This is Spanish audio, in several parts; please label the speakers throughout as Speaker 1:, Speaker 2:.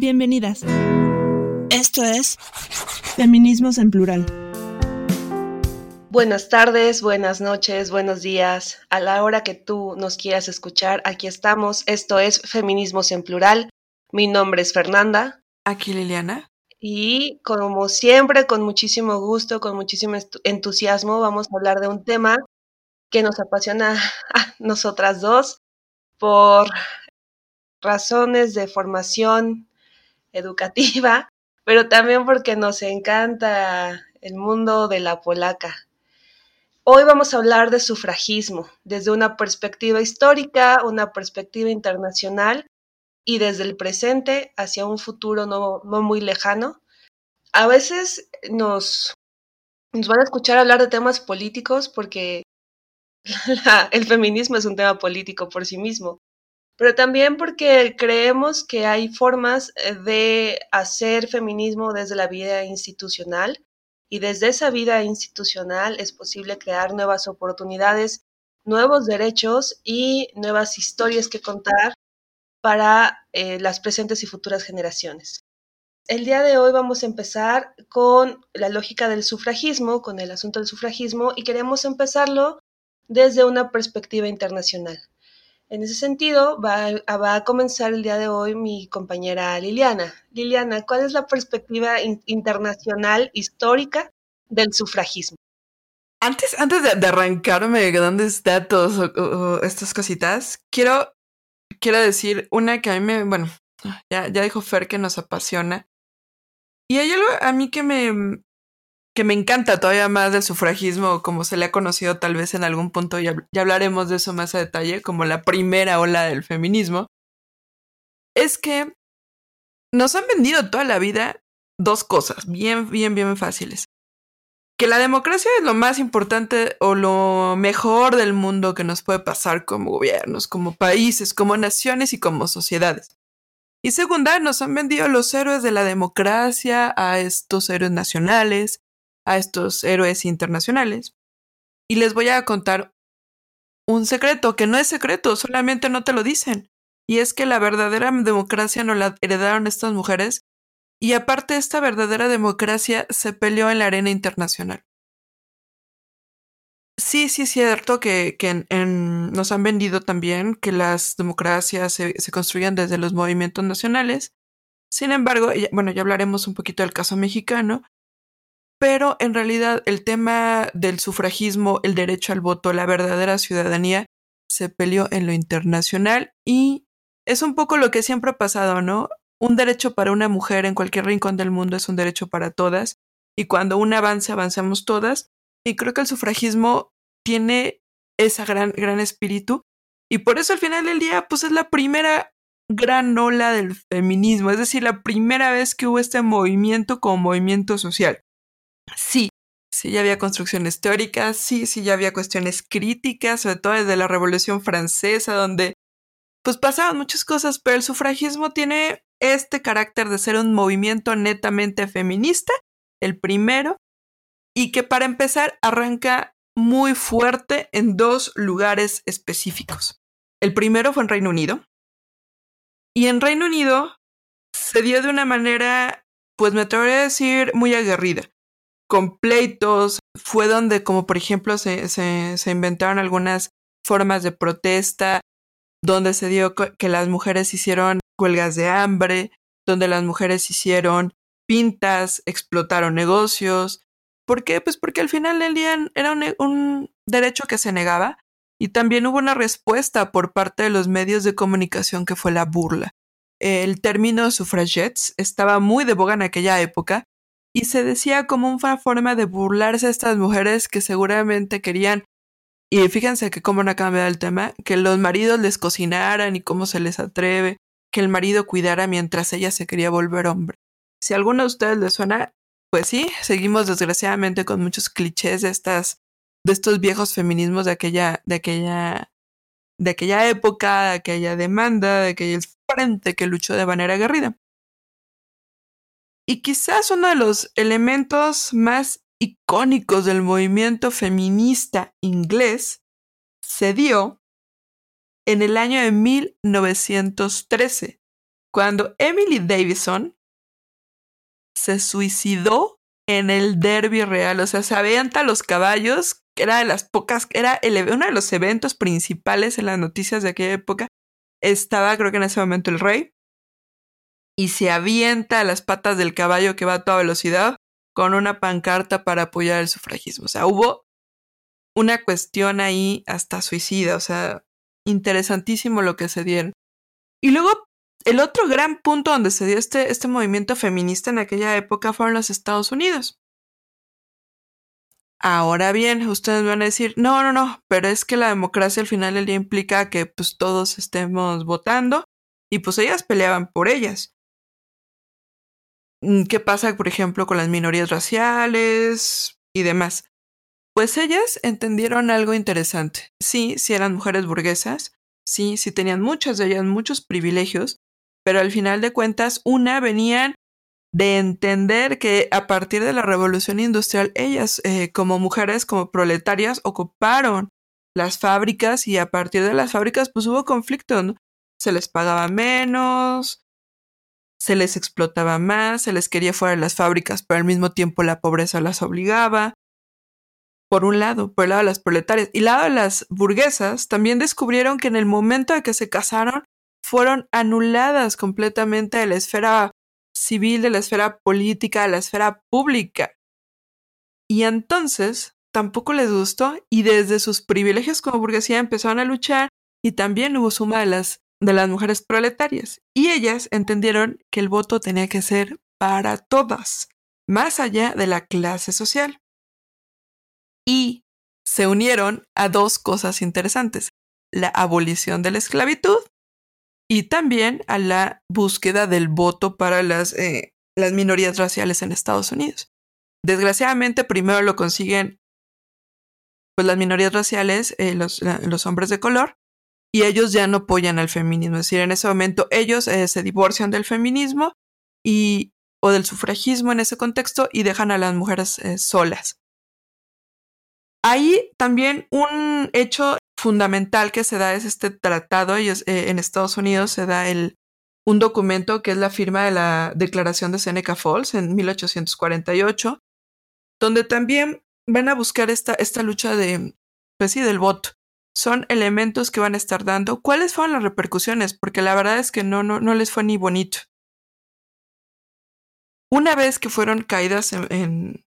Speaker 1: Bienvenidas. Esto es Feminismos en Plural.
Speaker 2: Buenas tardes, buenas noches, buenos días. A la hora que tú nos quieras escuchar, aquí estamos. Esto es Feminismos en Plural. Mi nombre es Fernanda.
Speaker 3: Aquí Liliana.
Speaker 2: Y como siempre, con muchísimo gusto, con muchísimo entusiasmo, vamos a hablar de un tema que nos apasiona a nosotras dos por razones de formación educativa, pero también porque nos encanta el mundo de la polaca. Hoy vamos a hablar de sufragismo desde una perspectiva histórica, una perspectiva internacional y desde el presente hacia un futuro no, muy lejano. A veces nos, nos van a escuchar hablar de temas políticos porque el feminismo es un tema político por sí mismo, pero también porque creemos que hay formas eh, de hacer feminismo desde la vida institucional y desde esa vida institucional es posible crear nuevas oportunidades, nuevos derechos y nuevas historias que contar para eh, las presentes y futuras generaciones. El día de hoy vamos a empezar con la lógica del sufragismo, con el asunto del sufragismo, y queremos empezarlo desde una perspectiva internacional. En ese sentido, va, a comenzar el día de hoy mi compañera Liliana. Liliana, ¿cuál es la perspectiva internacional histórica del sufragismo?
Speaker 3: Antes, antes de, arrancarme grandes datos o, estas cositas, quiero, quiero decir una que a mí me, bueno, ya, ya dijo Fer que nos apasiona. Y hay algo a mí que me, que me encanta todavía más del sufragismo, como se le ha conocido tal vez en algún punto, ya, ya hablaremos de eso más a detalle, como la primera ola del feminismo, es que nos han vendido toda la vida dos cosas bien, bien, bien fáciles. Que la democracia es lo más importante o lo mejor del mundo que nos puede pasar como gobiernos, como países, como naciones y como sociedades. Y segunda, nos han vendido los héroes de la democracia a estos héroes nacionales, a estos héroes internacionales. Y les voy a contar un secreto, que no es secreto, solamente no te lo dicen. Y es que la verdadera democracia no la heredaron estas mujeres. Y aparte, esta verdadera democracia se peleó en la arena internacional. Sí, sí es cierto que, nos han vendido también que las democracias se, se, desde los movimientos nacionales. Sin embargo, bueno, ya hablaremos un poquito del caso mexicano, pero en realidad el tema del sufragismo, el derecho al voto, la verdadera ciudadanía, se peleó en lo internacional y es un poco lo que siempre ha pasado, ¿no? Un derecho para una mujer en cualquier rincón del mundo es un derecho para todas y cuando un avance avanzamos todas y creo que el sufragismo tiene esa gran gran espíritu y por eso al final del día pues es la primera gran ola del feminismo, es decir, la primera vez que hubo este movimiento como movimiento social. Sí, sí ya había construcciones teóricas, sí, sí ya había cuestiones críticas, sobre todo desde la Revolución Francesa, donde pues pasaban muchas cosas, pero el sufragismo tiene este carácter de ser un movimiento netamente feminista, el primero, y que para empezar arranca muy fuerte en dos lugares específicos. El primero fue en Reino Unido, y en Reino Unido se dio de una manera, pues me atrevería a decir, muy aguerrida con pleitos, fue donde como por ejemplo se, se, inventaron algunas formas de protesta, donde se dio que las mujeres hicieron huelgas de hambre, donde las mujeres hicieron pintas, explotaron negocios. ¿Por qué? Pues porque al final del día era un, un, derecho que se negaba y también hubo una respuesta por parte de los medios de comunicación que fue la burla. El término suffragettes estaba muy de boga en aquella época y se decía como una forma de burlarse a estas mujeres que seguramente querían, y fíjense que cómo no ha cambiado el tema, que los maridos les cocinaran y cómo se les atreve, que el marido cuidara mientras ella se quería volver hombre. Si a alguno de ustedes les suena, pues sí, seguimos desgraciadamente con muchos clichés de estas, de estos viejos feminismos de aquella, de aquella, de aquella época, de aquella demanda, de aquel frente que luchó de manera aguerrida. Y quizás uno de los elementos más icónicos del movimiento feminista inglés se dio en el año de 1913, cuando Emily Davison se suicidó en el derby real. O sea, se avienta los caballos, que era de las pocas, era el, uno de los eventos principales en las noticias de aquella época. Estaba, creo que en ese momento, el rey. Y se avienta a las patas del caballo que va a toda velocidad con una pancarta para apoyar el sufragismo. O sea, hubo una cuestión ahí hasta suicida. O sea, interesantísimo lo que se dieron. Y luego el otro gran punto donde se dio este, este movimiento feminista en aquella época fueron los Estados Unidos. Ahora bien, ustedes van a decir, no, no, no, pero es que la democracia al final del día implica que pues todos estemos votando y pues ellas peleaban por ellas. Mm, ¿Qué pasa, por ejemplo, con las minorías raciales y demás? Pues ellas entendieron algo interesante. Sí, sí eran mujeres burguesas, sí, sí tenían muchas de ellas muchos privilegios, pero al final de cuentas, una venían de entender que a partir de la revolución industrial, ellas eh, como mujeres, como proletarias, ocuparon las fábricas y a partir de las fábricas pues hubo conflicto. Se les pagaba menos, se les explotaba más, se les quería fuera de las fábricas, pero al mismo tiempo la pobreza las obligaba. Por un lado, por el lado de las proletarias. Y lado de las burguesas, también descubrieron que en el momento de que se casaron, fueron anuladas completamente de la esfera civil, de la esfera política, de la esfera pública. Y entonces tampoco les gustó y desde sus privilegios como burguesía empezaron a luchar y también hubo suma de las, de las mujeres proletarias. Y ellas entendieron que el voto tenía que ser para todas, más allá de la clase social. Y se unieron a dos cosas interesantes, la abolición de la esclavitud y también a la búsqueda del voto para las, eh, las minorías raciales en Estados Unidos. Desgraciadamente, primero lo consiguen pues, las minorías raciales, eh, los, los, hombres de color, y ellos ya no apoyan al feminismo. Es decir, en ese momento ellos eh, se divorcian del feminismo y, o del sufragismo en ese contexto y dejan a las mujeres solas. Ahí también un hecho fundamental que se da es este tratado. Ellos, eh, en Estados Unidos se da el, un documento que es la firma de la Declaración de Seneca Falls en 1848, donde también van a buscar esta, esta lucha de, pues sí, del voto. Son elementos que van a estar dando. ¿Cuáles fueron las repercusiones? Porque la verdad es que no, no, no les fue ni bonito. Una vez que fueron caídas en,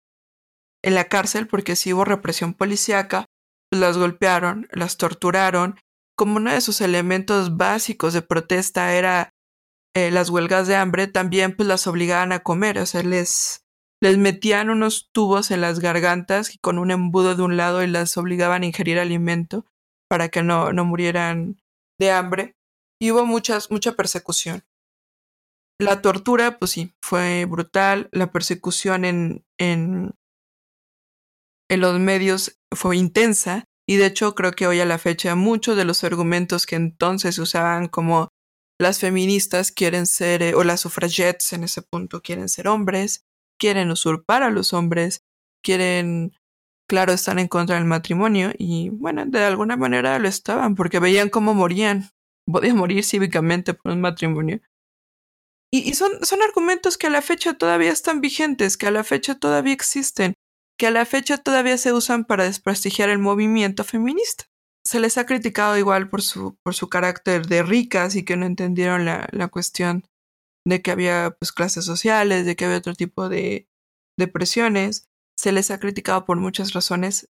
Speaker 3: en, la cárcel, porque sí hubo represión policíaca, las golpearon, las torturaron. Como uno de sus elementos básicos de protesta era eh, las huelgas de hambre, también pues las obligaban a comer, o sea, les, les metían unos tubos en las gargantas y con un embudo de un lado y las obligaban a ingerir alimento para que no, no murieran de hambre. Y hubo muchas, mucha persecución. La tortura, pues sí, fue brutal. La persecución en, en en los medios fue intensa y de hecho creo que hoy a la fecha muchos de los argumentos que entonces usaban como las feministas quieren ser, eh, o las sufragettes en ese punto quieren ser hombres, quieren usurpar a los hombres, quieren, claro, están en contra del matrimonio y bueno, de alguna manera lo estaban porque veían cómo morían, podían morir cívicamente por un matrimonio. Y, son, son argumentos que a la fecha todavía están vigentes, que a la fecha todavía existen que a la fecha todavía se usan para desprestigiar el movimiento feminista. Se les ha criticado igual por su, por su carácter de ricas y que no entendieron la, la cuestión de que había pues, clases sociales, de que había otro tipo de, de presiones. Se les ha criticado por muchas razones.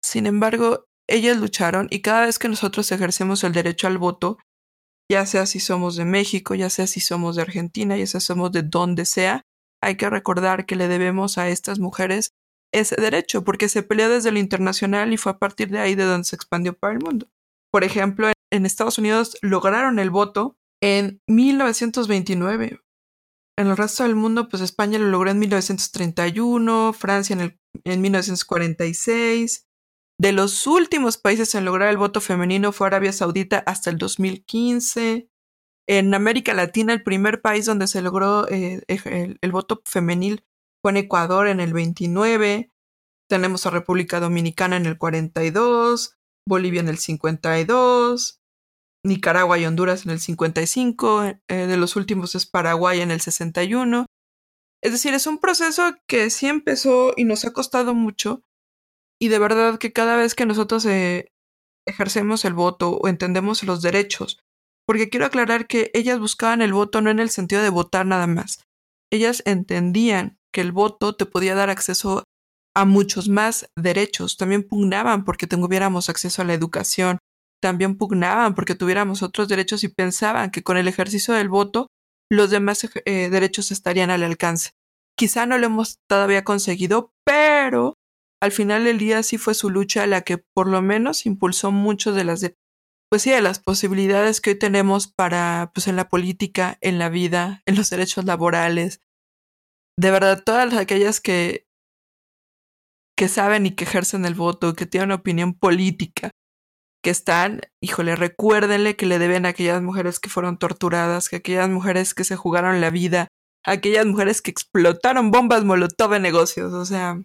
Speaker 3: Sin embargo, ellas lucharon y cada vez que nosotros ejercemos el derecho al voto, ya sea si somos de México, ya sea si somos de Argentina, ya sea si somos de donde sea, hay que recordar que le debemos a estas mujeres ese derecho, porque se peleó desde lo internacional y fue a partir de ahí de donde se expandió para el mundo. Por ejemplo, en Estados Unidos lograron el voto en 1929. En el resto del mundo, pues España lo logró en 1931, Francia en, el, en 1946. De los últimos países en lograr el voto femenino fue Arabia Saudita hasta el 2015. En América Latina, el primer país donde se logró eh, el, el, voto femenil fue en Ecuador en el 29, tenemos a República Dominicana en el 42, Bolivia en el 52, Nicaragua y Honduras en el 55, eh, de los últimos es Paraguay en el 61. Es decir, es un proceso que sí empezó y nos ha costado mucho y de verdad que cada vez que nosotros eh, ejercemos el voto o entendemos los derechos, porque quiero aclarar que ellas buscaban el voto no en el sentido de votar nada más, ellas entendían que el voto te podía dar acceso a muchos más derechos, también pugnaban porque tuviéramos acceso a la educación, también pugnaban porque tuviéramos otros derechos y pensaban que con el ejercicio del voto los demás eh, derechos estarían al alcance. Quizá no lo hemos todavía conseguido, pero al final del día sí fue su lucha la que por lo menos impulsó mucho de las pues sí, de las posibilidades que hoy tenemos para pues en la política, en la vida, en los derechos laborales. De verdad, todas aquellas que que saben y que ejercen el voto, que tienen una opinión política, que están, híjole, recuérdenle que le deben a aquellas mujeres que fueron torturadas, que aquellas mujeres que se jugaron la vida, aquellas mujeres que explotaron bombas molotov en negocios, o sea,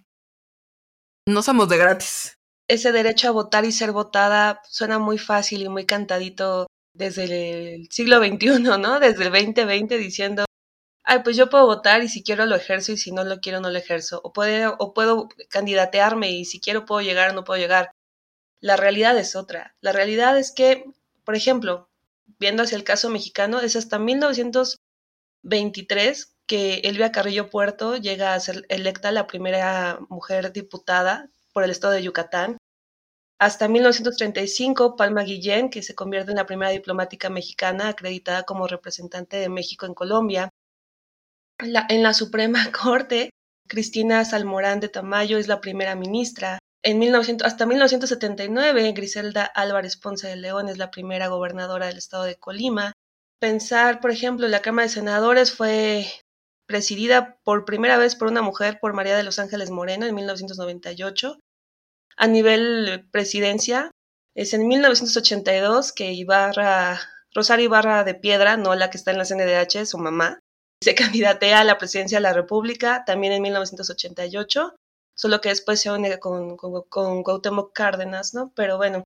Speaker 3: no somos de gratis.
Speaker 2: Ese derecho a votar y ser votada suena muy fácil y muy cantadito desde el siglo XXI, ¿no? Desde el 2020 diciendo, ay, pues yo puedo votar y si quiero lo ejerzo y si no lo quiero no lo ejerzo. O, puede, o puedo candidatearme y si quiero puedo llegar no puedo llegar. La realidad es otra. La realidad es que, por ejemplo, viendo hacia el caso mexicano, es hasta 1923 que Elvia Carrillo Puerto llega a ser electa la primera mujer diputada por el estado de Yucatán. Hasta 1935, Palma Guillén, que se convierte en la primera diplomática mexicana acreditada como representante de México en Colombia. en la Suprema Corte, Cristina Salmorán de Tamayo es la primera ministra. En 1900, hasta 1979, Griselda Álvarez Ponce de León es la primera gobernadora del estado de Colima. Pensar, por ejemplo, la Cámara de Senadores fue presidida por primera vez por una mujer, por María de los Ángeles Moreno, en 1998. A nivel presidencia, es en 1982 que Ibarra, Rosario Ibarra de Piedra, no la que está en la CNDH, su mamá, se candidatea a la presidencia de la República, también en 1988 solo que después se une con, con, Cárdenas, ¿no? Pero bueno,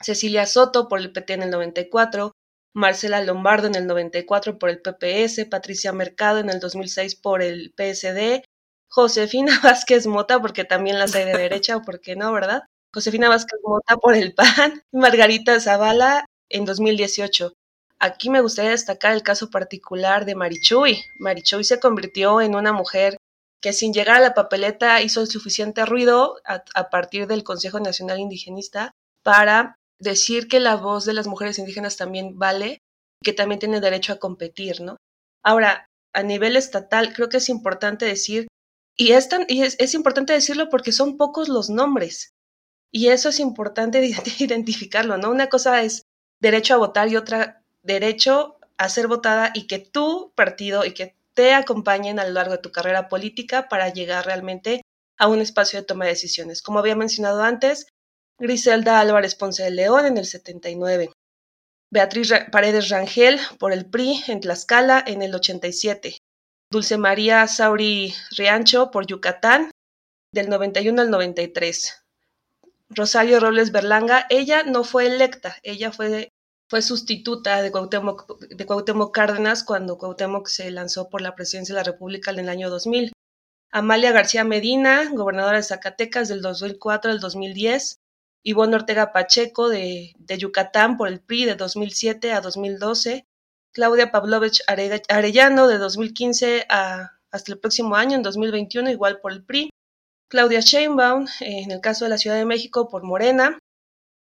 Speaker 2: Cecilia Soto por el PT en el 94, Marcela Lombardo en el 94 por el PPS, Patricia Mercado en el 2006 por el PSD, Josefina Vázquez Mota, porque también las hay de derecha, o por qué no, ¿verdad? Josefina Vázquez Mota por el PAN, Margarita Zavala en 2018. Aquí me gustaría destacar el caso particular de Marichuy. Marichuy se convirtió en una mujer que sin llegar a la papeleta hizo suficiente ruido a, partir del Consejo Nacional Indigenista para decir que la voz de las mujeres indígenas también vale y que también tiene derecho a competir, ¿no? Ahora, a nivel estatal, creo que es importante decir, y, es, y es, importante decirlo porque son pocos los nombres, y eso es importante identificarlo, ¿no? Una cosa es derecho a votar y otra derecho a ser votada y que tu partido y que te acompañen a lo largo de tu carrera política para llegar realmente a un espacio de toma de decisiones. Como había mencionado antes, Griselda Álvarez Ponce de León en el 79, Beatriz Paredes Rangel por el PRI en Tlaxcala en el 87, Dulce María Sauri Riancho por Yucatán del 91 al 93, Rosario Robles Berlanga, ella no fue electa, ella fue fue sustituta de Cuauhtémoc, de Cuauhtémoc Cárdenas cuando Cuauhtémoc se lanzó por la presidencia de la República en el año 2000. Amalia García Medina, gobernadora de Zacatecas del 2004 al 2010. Ivonne Ortega Pacheco de, de, Yucatán por el PRI de 2007 a 2012. Claudia Pavlovich Arellano de 2015 a, hasta el próximo año, en 2021, igual por el PRI. Claudia Sheinbaum, eh, en el caso de la Ciudad de México, por Morena.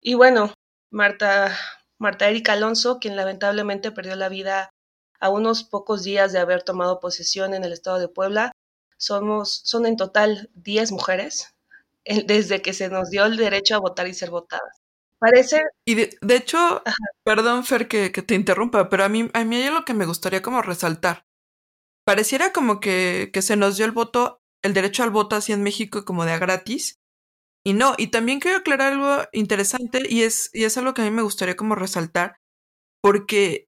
Speaker 2: Y bueno, Marta Marta Erika Alonso, quien lamentablemente perdió la vida a unos pocos días de haber tomado posesión en el estado de Puebla. Somos, son en total 10 mujeres desde que se nos dio el derecho a votar y ser votadas. Parece.
Speaker 3: Y de, hecho, perdón, Fer, que, que, te interrumpa, pero a mí, a mí hay lo que me gustaría como resaltar. Pareciera como que, que se nos dio el voto, el derecho al voto así en México como de a gratis, y no, y también quiero aclarar algo interesante y es, y es algo que a mí me gustaría como resaltar, porque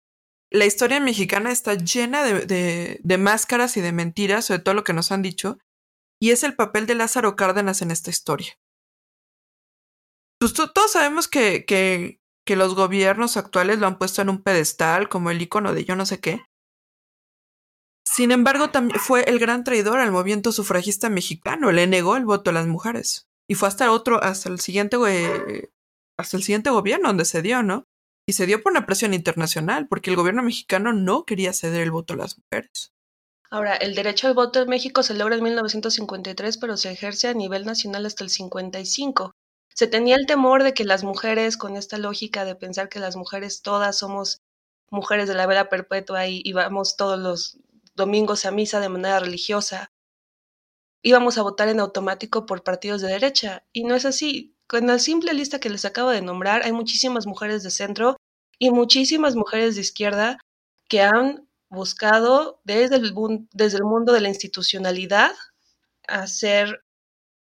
Speaker 3: la historia mexicana está llena de, de, máscaras y de mentiras, sobre todo lo que nos han dicho, y es el papel de Lázaro Cárdenas en esta historia. Pues todos sabemos que, que, los gobiernos actuales lo han puesto en un pedestal como el icono de yo no sé qué. Sin embargo, también fue el gran traidor al movimiento sufragista mexicano, le negó el voto a las mujeres. Y fue hasta otro, hasta el siguiente, hasta el siguiente gobierno donde se dio, ¿no? Y se dio por una presión internacional, porque el gobierno mexicano no quería ceder el voto a las mujeres.
Speaker 2: Ahora, el derecho al voto en México se logra en 1953, pero se ejerce a nivel nacional hasta el 55. Se tenía el temor de que las mujeres, con esta lógica de pensar que las mujeres todas somos mujeres de la vera perpetua y, y vamos todos los domingos a misa de manera religiosa, íbamos a votar en automático por partidos de derecha. Y no es así. Con la simple lista que les acabo de nombrar, hay muchísimas mujeres de centro y muchísimas mujeres de izquierda que han buscado desde el, desde el mundo de la institucionalidad hacer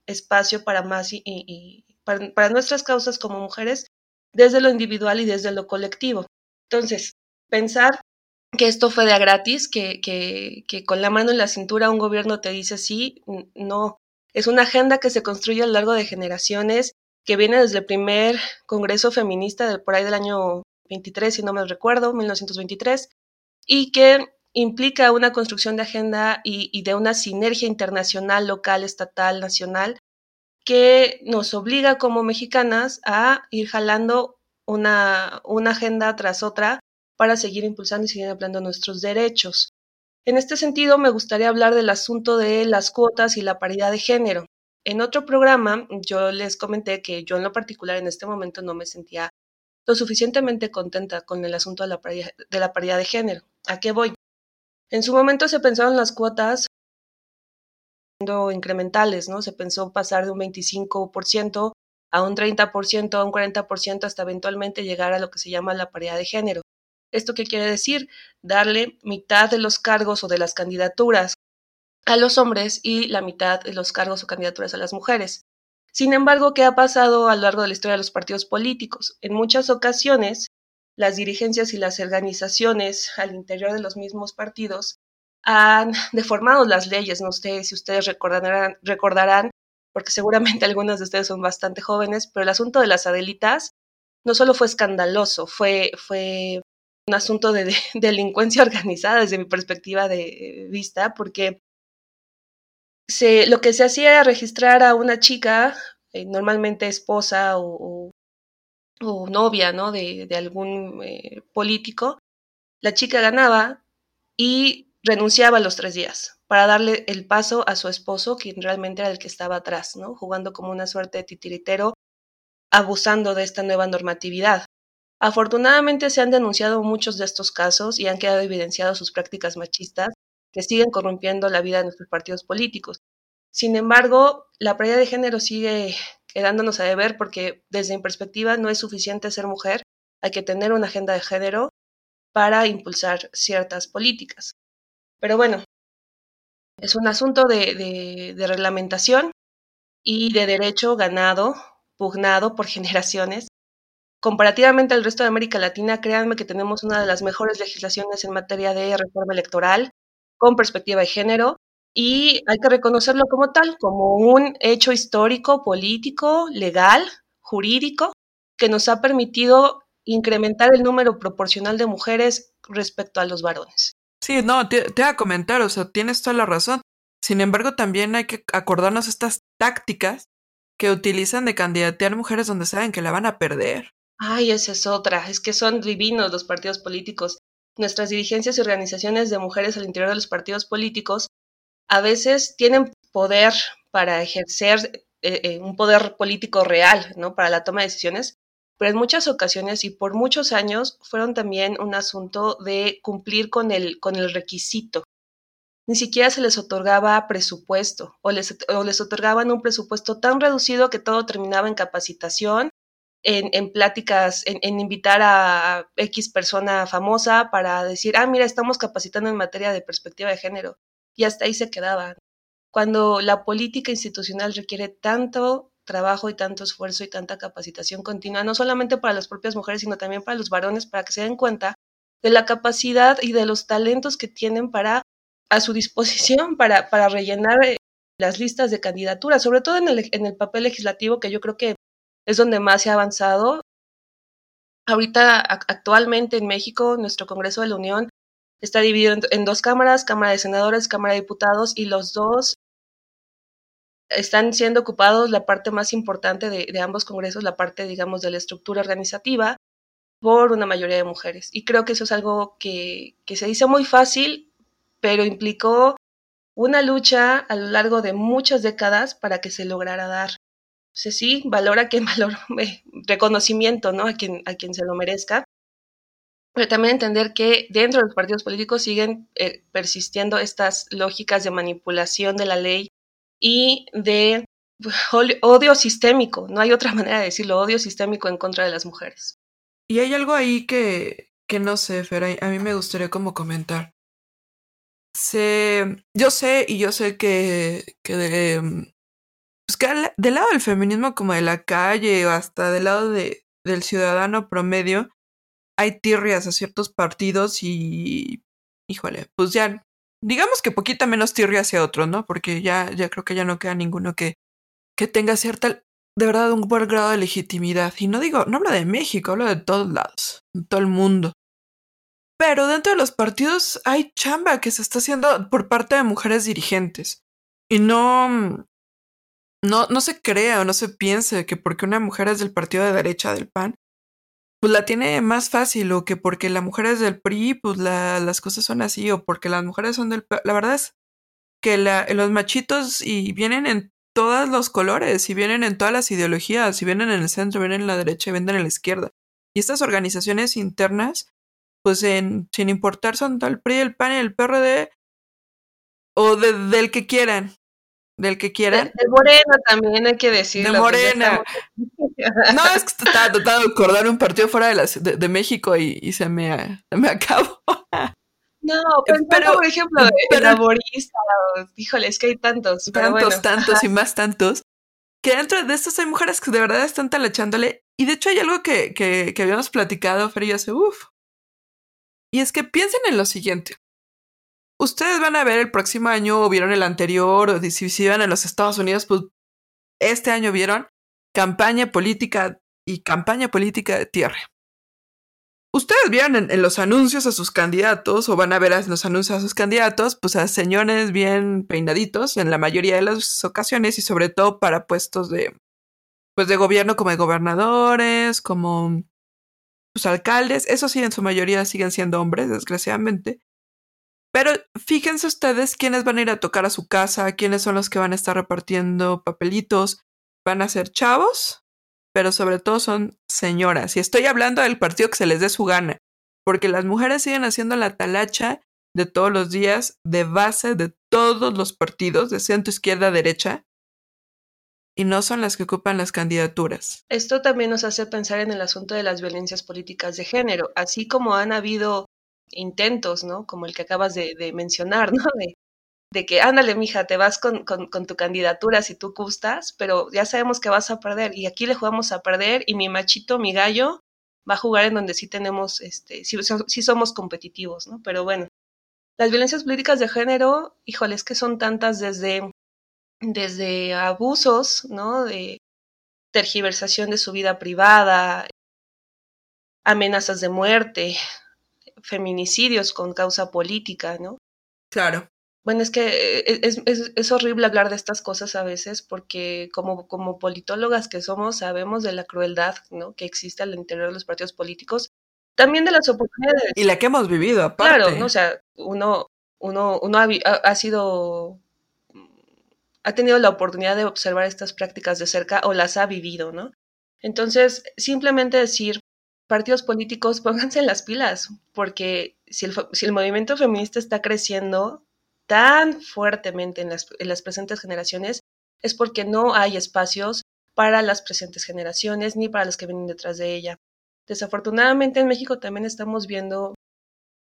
Speaker 2: espacio para más y, para, nuestras causas como mujeres desde lo individual y desde lo colectivo. Entonces, pensar que esto fue de gratis, que, que, con la mano en la cintura un gobierno te dice sí, no. Es una agenda que se construye a lo largo de generaciones, que viene desde el primer Congreso Feminista por ahí del año 23, si no me recuerdo, 1923, y que implica una construcción de agenda y, de una sinergia internacional, local, estatal, nacional, que nos obliga como mexicanas a ir jalando una, una agenda tras otra para seguir impulsando y seguir hablando nuestros derechos. En este sentido, me gustaría hablar del asunto de las cuotas y la paridad de género. En otro programa, yo les comenté que yo en lo particular en este momento no me sentía lo suficientemente contenta con el asunto de la paridad de, la paridad de género. ¿A qué voy? En su momento se pensaron las cuotas incrementales, ¿no? Se pensó pasar de un 25% a un 30%, a un 40%, hasta eventualmente llegar a lo que se llama la paridad de género. ¿Esto qué quiere decir? Darle mitad de los cargos o de las candidaturas a los hombres y la mitad de los cargos o candidaturas a las mujeres. Sin embargo, ¿qué ha pasado a lo largo de la historia de los partidos políticos? En muchas ocasiones, las dirigencias y las organizaciones al interior de los mismos partidos han deformado las leyes. No sé si ustedes recordarán, porque seguramente algunos de ustedes son bastante jóvenes, pero el asunto de las Adelitas no solo fue escandaloso, fue un asunto de, delincuencia organizada desde mi perspectiva de vista, porque se, lo que se hacía era registrar a una chica, eh, normalmente esposa o, novia, ¿no? De, de algún eh, político, la chica ganaba y renunciaba a los tres días para darle el paso a su esposo, quien realmente era el que estaba atrás, ¿no? Jugando como una suerte de titiritero, abusando de esta nueva normatividad. Afortunadamente se han denunciado muchos de estos casos y han quedado evidenciados sus prácticas machistas que siguen corrompiendo la vida de nuestros partidos políticos. Sin embargo, la paridad de género sigue quedándonos a deber porque desde mi perspectiva no es suficiente ser mujer, hay que tener una agenda de género para impulsar ciertas políticas. Pero bueno, es un asunto de, de reglamentación y de derecho ganado, pugnado por generaciones. Comparativamente al resto de América Latina, créanme que tenemos una de las mejores legislaciones en materia de reforma electoral con perspectiva de género y hay que reconocerlo como tal, como un hecho histórico, político, legal, jurídico, que nos ha permitido incrementar el número proporcional de mujeres respecto a los varones.
Speaker 3: Sí, no, te, voy a comentar, o sea, tienes toda la razón. Sin embargo, también hay que acordarnos estas tácticas que utilizan de candidatear mujeres donde saben que la van a perder.
Speaker 2: Ay, esa es otra, es que son divinos los partidos políticos. Nuestras dirigencias y organizaciones de mujeres al interior de los partidos políticos a veces tienen poder para ejercer eh, eh, un poder político real, ¿no? Para la toma de decisiones, pero en muchas ocasiones y por muchos años fueron también un asunto de cumplir con el, con el requisito. Ni siquiera se les otorgaba presupuesto o les, o les otorgaban un presupuesto tan reducido que todo terminaba en capacitación, en, en pláticas, en, en, invitar a X persona famosa para decir, ah, mira, estamos capacitando en materia de perspectiva de género y hasta ahí se quedaban. Cuando la política institucional requiere tanto trabajo y tanto esfuerzo y tanta capacitación continua, no solamente para las propias mujeres, sino también para los varones, para que se den cuenta de la capacidad y de los talentos que tienen para a su disposición para, para rellenar eh, las listas de candidaturas, sobre todo en el, en el papel legislativo, que yo creo que es donde más se ha avanzado. Ahorita, actualmente en México, nuestro Congreso de la Unión está dividido en, dos cámaras, Cámara de Senadores, Cámara de Diputados, y los dos están siendo ocupados la parte más importante de, de, ambos congresos, la parte, digamos, de la estructura organizativa, por una mayoría de mujeres. Y creo que eso es algo que, que se dice muy fácil, pero implicó una lucha a lo largo de muchas décadas para que se lograra dar. Sí, valora quien valora, reconocimiento, ¿no? A quien, a quien se lo merezca. Pero también entender que dentro de los partidos políticos siguen eh, persistiendo estas lógicas de manipulación de la ley y de odio sistémico, no hay otra manera de decirlo, odio sistémico en contra de las mujeres.
Speaker 3: Y hay algo ahí que, que no sé, Fer, a mí me gustaría como comentar. Sé, yo sé y yo sé que, que de, del lado del feminismo como de la calle o hasta del lado de, del ciudadano promedio, hay tirrias a ciertos partidos y, híjole, pues ya, digamos que poquita menos tirria hacia otros, ¿no? Porque ya, ya creo que ya no queda ninguno que, que tenga cierta de verdad un buen grado de legitimidad. Y no digo, no hablo de México, hablo de todos lados, de todo el mundo. Pero dentro de los partidos hay chamba que se está haciendo por parte de mujeres dirigentes. Y no, no, no se crea o no se piense que porque una mujer es del partido de derecha del PAN, pues la tiene más fácil, o que porque la mujer es del PRI, pues las cosas son así, o porque las mujeres son del... La verdad es que los machitos y vienen en todos los colores y vienen en todas las ideologías, y vienen en el centro, vienen en la derecha y vienen en la izquierda. Y estas organizaciones internas, pues en, sin importar son el PRI, el PAN el PRD, o del que quieran, del que quieran.
Speaker 2: De, Morena también hay que decirlo.
Speaker 3: De Morena. No, es que estaba tratando de acordar un partido fuera de, las, de, México y, se, me, se me acabó.
Speaker 2: No, pero, por ejemplo, pero, laborista, híjole, es que hay tantos.
Speaker 3: Tantos, tantos y más tantos. Que dentro de estos hay mujeres que de verdad están talachándole. Y de hecho hay algo que, que, que habíamos platicado, Fer y hace, uff. Y es que piensen en lo siguiente. Ustedes van a ver el próximo año o vieron el anterior, o si, iban a los Estados Unidos, pues este año vieron campaña política y campaña política de tierra. Ustedes vieron en, los anuncios a sus candidatos o van a ver en los anuncios a sus candidatos, pues a señores bien peinaditos en la mayoría de las ocasiones y sobre todo para puestos de, pues de gobierno como de gobernadores, como pues, alcaldes. Eso sí, en su mayoría siguen siendo hombres, desgraciadamente. Pero fíjense ustedes quiénes van a ir a tocar a su casa, quiénes son los que van a estar repartiendo papelitos. Van a ser chavos pero sobre todo son señoras. Y estoy hablando del partido que se les dé su gana, porque las mujeres siguen haciendo la talacha de todos los días, de base de todos los partidos, de centro, izquierda, derecha, y no son las que ocupan las candidaturas.
Speaker 2: Esto también nos hace pensar en el asunto de las violencias políticas de género, así como han habido intentos, ¿no? Como el que acabas de, mencionar, ¿no? De que, ándale, mija, te vas con, con, tu candidatura si tú gustas, pero ya sabemos que vas a perder y aquí le jugamos a perder y mi machito, mi gallo, va a jugar en donde sí tenemos, este, sí, sí somos competitivos, ¿no? Pero bueno, las violencias políticas de género, híjole, es que son tantas desde, desde abusos, ¿no? De tergiversación de su vida privada, amenazas de muerte, feminicidios con causa política, ¿no?
Speaker 3: Claro.
Speaker 2: Bueno, es que eh, es, es, es, horrible hablar de estas cosas a veces porque como, como politólogas que somos sabemos de la crueldad ¿no? que existe al interior de los partidos políticos, también de las oportunidades.
Speaker 3: Y la que hemos vivido, aparte.
Speaker 2: Claro, ¿no? o sea, uno, uno, uno ha, ha, sido, ha tenido la oportunidad de observar estas prácticas de cerca o las ha vivido, ¿no? Entonces, simplemente decir, partidos políticos, pónganse en las pilas, porque si el, si el movimiento feminista está creciendo, tan fuertemente en las, presentes generaciones es porque no hay espacios para las presentes generaciones ni para los que vienen detrás de ella. Desafortunadamente en México también estamos viendo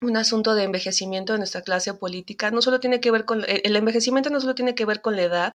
Speaker 2: un asunto de envejecimiento de nuestra clase política. No solo tiene que ver con el envejecimiento no solo tiene que ver con la edad,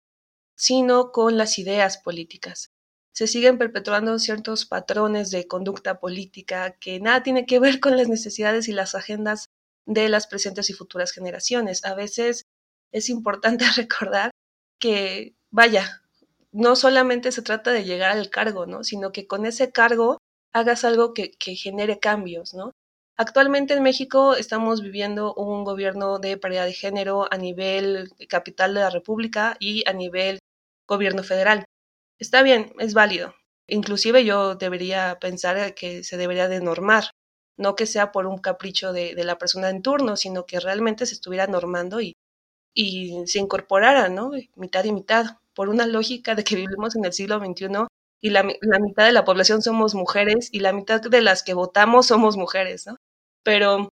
Speaker 2: sino con las ideas políticas. Se siguen perpetuando ciertos patrones de conducta política que nada tiene que ver con las necesidades y las agendas de las presentes y futuras generaciones. A veces es importante recordar que, vaya, no solamente se trata de llegar al cargo, ¿no? Sino que con ese cargo hagas algo que, que genere cambios, ¿no? Actualmente en México estamos viviendo un gobierno de paridad de género a nivel capital de la República y a nivel gobierno federal. Está bien, es válido. Inclusive yo debería pensar que se debería de normar, no que sea por un capricho de, la persona en turno, sino que realmente se estuviera normando y, y se incorporara, ¿no? Mitad y mitad, por una lógica de que vivimos en el siglo XXI y la, la, mitad de la población somos mujeres y la mitad de las que votamos somos mujeres, ¿no? Pero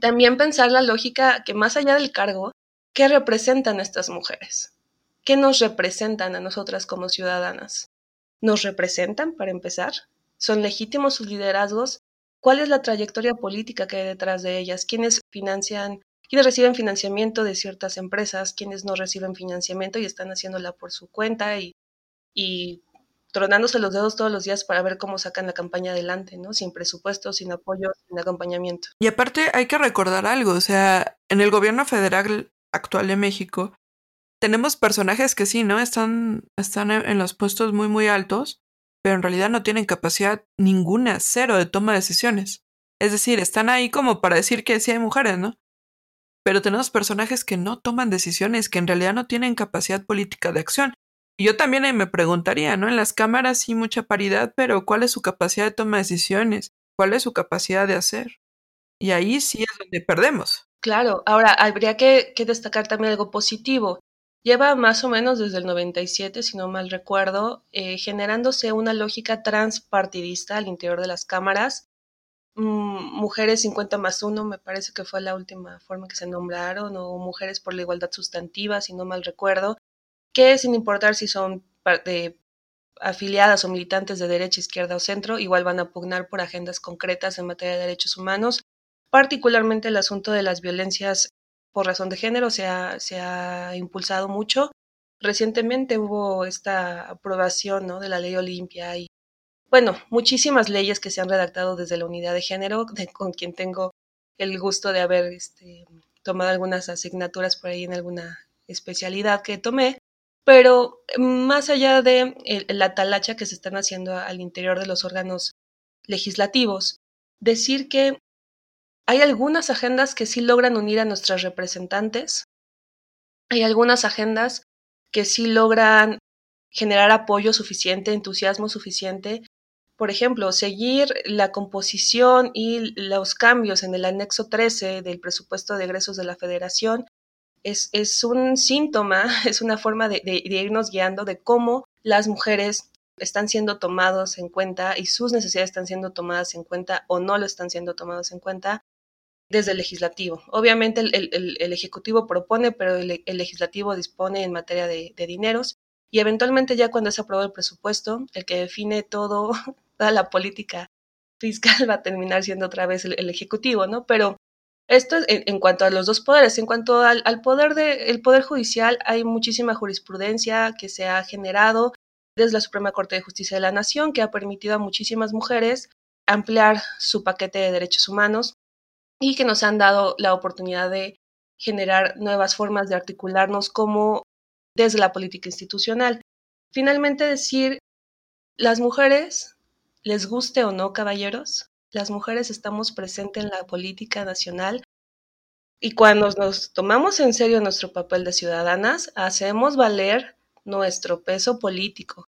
Speaker 2: también pensar la lógica que más allá del cargo, ¿qué representan estas mujeres? ¿Qué nos representan a nosotras como ciudadanas? ¿Nos representan, para empezar? ¿Son legítimos sus liderazgos? ¿Cuál es la trayectoria política que hay detrás de ellas? ¿Quiénes financian quienes reciben financiamiento de ciertas empresas, quienes no reciben financiamiento y están haciéndola por su cuenta y, y tronándose los dedos todos los días para ver cómo sacan la campaña adelante, ¿no? Sin presupuesto, sin apoyo, sin acompañamiento.
Speaker 3: Y aparte hay que recordar algo, o sea, en el gobierno federal actual de México tenemos personajes que sí, ¿no? Están, están en los puestos muy, muy altos, pero en realidad no tienen capacidad ninguna, cero de toma de decisiones. Es decir, están ahí como para decir que sí hay mujeres, ¿no? pero tenemos personajes que no toman decisiones, que en realidad no tienen capacidad política de acción. Y yo también me preguntaría, ¿no? En las cámaras sí mucha paridad, pero ¿cuál es su capacidad de toma de decisiones? ¿Cuál es su capacidad de hacer? Y ahí sí es donde perdemos.
Speaker 2: Claro, ahora habría que destacar también algo positivo. Lleva más o menos desde el 97, si no mal recuerdo, eh, generándose una lógica transpartidista al interior de las cámaras, Mm, mujeres 50 más 1, me parece que fue la última forma que se nombraron, o Mujeres por la Igualdad Sustantiva, si no mal recuerdo, que sin importar si son afiliadas o militantes de derecha, izquierda o centro, igual van a pugnar por agendas concretas en materia de derechos humanos, particularmente el asunto de las violencias por razón de género se ha, se ha impulsado mucho. Recientemente hubo esta aprobación ¿no? de la ley Olimpia y bueno, muchísimas leyes que se han redactado desde la unidad de género, con quien tengo el gusto de haber este, tomado algunas asignaturas por ahí en alguna especialidad que tomé, pero más allá de la talacha que se están haciendo al interior de los órganos legislativos, decir que hay algunas agendas que sí logran unir a nuestras representantes, hay algunas agendas que sí logran generar apoyo suficiente, entusiasmo suficiente por ejemplo, seguir la composición y los cambios en el anexo 13 del presupuesto de egresos de la federación es, es un síntoma, es una forma de, irnos guiando de cómo las mujeres están siendo tomados en cuenta y sus necesidades están siendo tomadas en cuenta o no lo están siendo tomados en cuenta desde el legislativo. Obviamente el, ejecutivo propone, pero el, legislativo dispone en materia de, dineros y eventualmente ya cuando es aprobado el presupuesto, el que define todo toda la política fiscal va a terminar siendo otra vez el, Ejecutivo, ¿no? Pero esto es en, en, cuanto a los dos poderes. En cuanto al, poder de, el poder judicial, hay muchísima jurisprudencia que se ha generado desde la Suprema Corte de Justicia de la Nación, que ha permitido a muchísimas mujeres ampliar su paquete de derechos humanos y que nos han dado la oportunidad de generar nuevas formas de articularnos como desde la política institucional. Finalmente decir, las mujeres les guste o no, caballeros, las mujeres estamos presentes en la política nacional y cuando nos tomamos en serio nuestro papel de ciudadanas, hacemos valer nuestro peso político.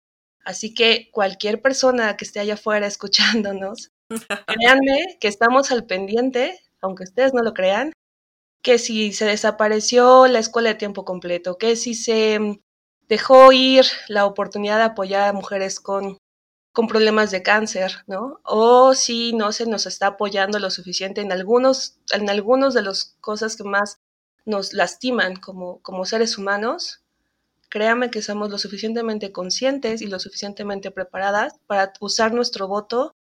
Speaker 2: Así que cualquier persona que esté allá afuera escuchándonos, créanme que estamos al pendiente, aunque ustedes no lo crean, que si se desapareció la escuela de tiempo completo, que si se dejó ir la oportunidad de apoyar a mujeres con con problemas de cáncer, ¿no? O si no se nos está apoyando lo suficiente en algunos, en algunos de las cosas que más nos lastiman como, como seres humanos, créame que somos lo suficientemente conscientes y lo suficientemente preparadas para usar nuestro voto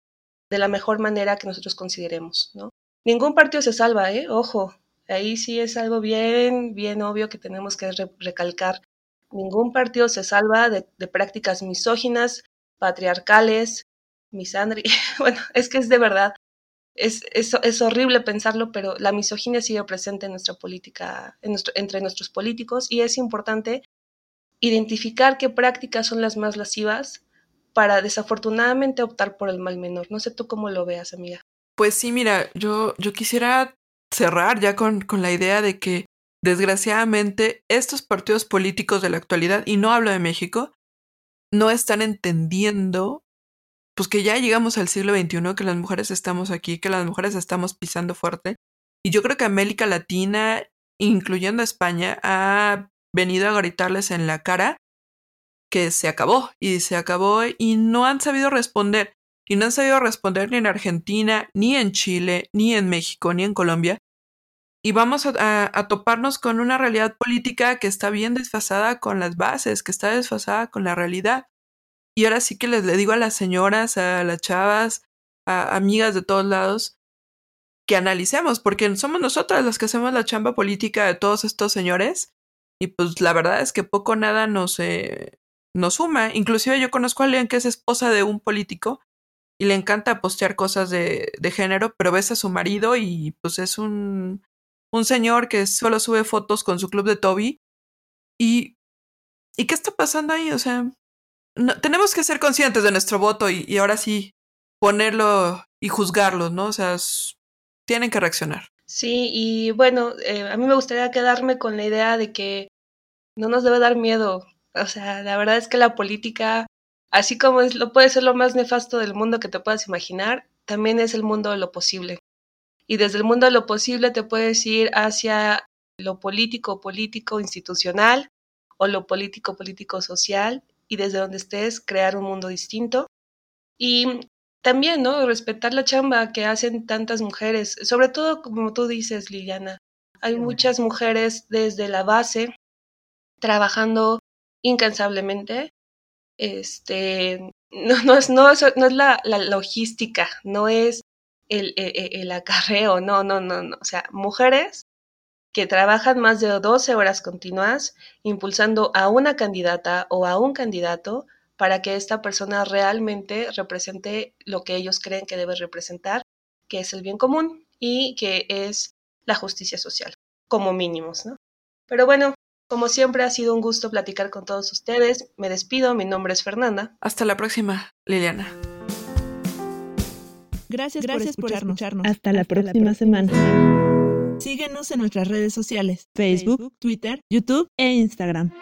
Speaker 2: de la mejor manera que nosotros consideremos, ¿no? Ningún partido se salva, ¿eh? Ojo, ahí sí es algo bien, bien obvio que tenemos que re recalcar. Ningún partido se salva de, prácticas misóginas, patriarcales, misandri. Bueno, es que es de verdad, es, es, es, horrible pensarlo, pero la misoginia sigue presente en nuestra política, en nuestro, entre nuestros políticos, y es importante identificar qué prácticas son las más lascivas para desafortunadamente optar por el mal menor. No sé tú cómo lo veas, amiga.
Speaker 3: Pues sí, mira, yo, yo quisiera cerrar ya con, con la idea de que desgraciadamente estos partidos políticos de la actualidad, y no hablo de México, no están entendiendo pues que ya llegamos al siglo XXI, que las mujeres estamos aquí, que las mujeres estamos pisando fuerte. Y yo creo que América Latina, incluyendo España, ha venido a gritarles en la cara que se acabó y se acabó y no han sabido responder. Y no han sabido responder ni en Argentina, ni en Chile, ni en México, ni en Colombia. Y vamos a, toparnos con una realidad política que está bien desfasada con las bases, que está desfasada con la realidad. Y ahora sí que les le digo a las señoras, a las chavas, a amigas de todos lados, que analicemos, porque somos nosotras las que hacemos la chamba política de todos estos señores. Y pues la verdad es que poco nada nos, eh, nos suma. Inclusive yo conozco a alguien que es esposa de un político y le encanta postear cosas de, de género, pero ves a su marido y pues es un, un señor que solo sube fotos con su club de Toby. Y, ¿y qué está pasando ahí? O sea, tenemos que ser conscientes de nuestro voto y, ahora sí ponerlo y juzgarlo, ¿no? O sea, tienen que reaccionar.
Speaker 2: Sí, y bueno, eh, a mí me gustaría quedarme con la idea de que no nos debe dar miedo. O sea, la verdad es que la política, así como es, lo puede ser lo más nefasto del mundo que te puedas imaginar, también es el mundo de lo posible. Y desde el mundo de lo posible te puedes ir hacia lo político, político, institucional, o lo político, político, social, y desde donde estés crear un mundo distinto. Y también, ¿no? Respetar la chamba que hacen tantas mujeres, sobre todo como tú dices, Liliana. Hay muchas mujeres desde la base trabajando incansablemente. Este, no, no es, no, no es la, la, logística, no es el, el, e, el, acarreo, no, no, no, no. O sea, mujeres que trabajan más de 12 horas continuas impulsando a una candidata o a un candidato para que esta persona realmente represente lo que ellos creen que debe representar, que es el bien común y que es la justicia social, como mínimos, ¿no? Pero bueno, como siempre ha sido un gusto platicar con todos ustedes. Me despido, mi nombre es Fernanda.
Speaker 3: Hasta la próxima, Liliana.
Speaker 1: Gracias, Gracias por, escucharnos.
Speaker 4: Hasta, la, próxima semana.
Speaker 1: Síguenos en nuestras redes sociales, Facebook, Twitter, YouTube e Instagram.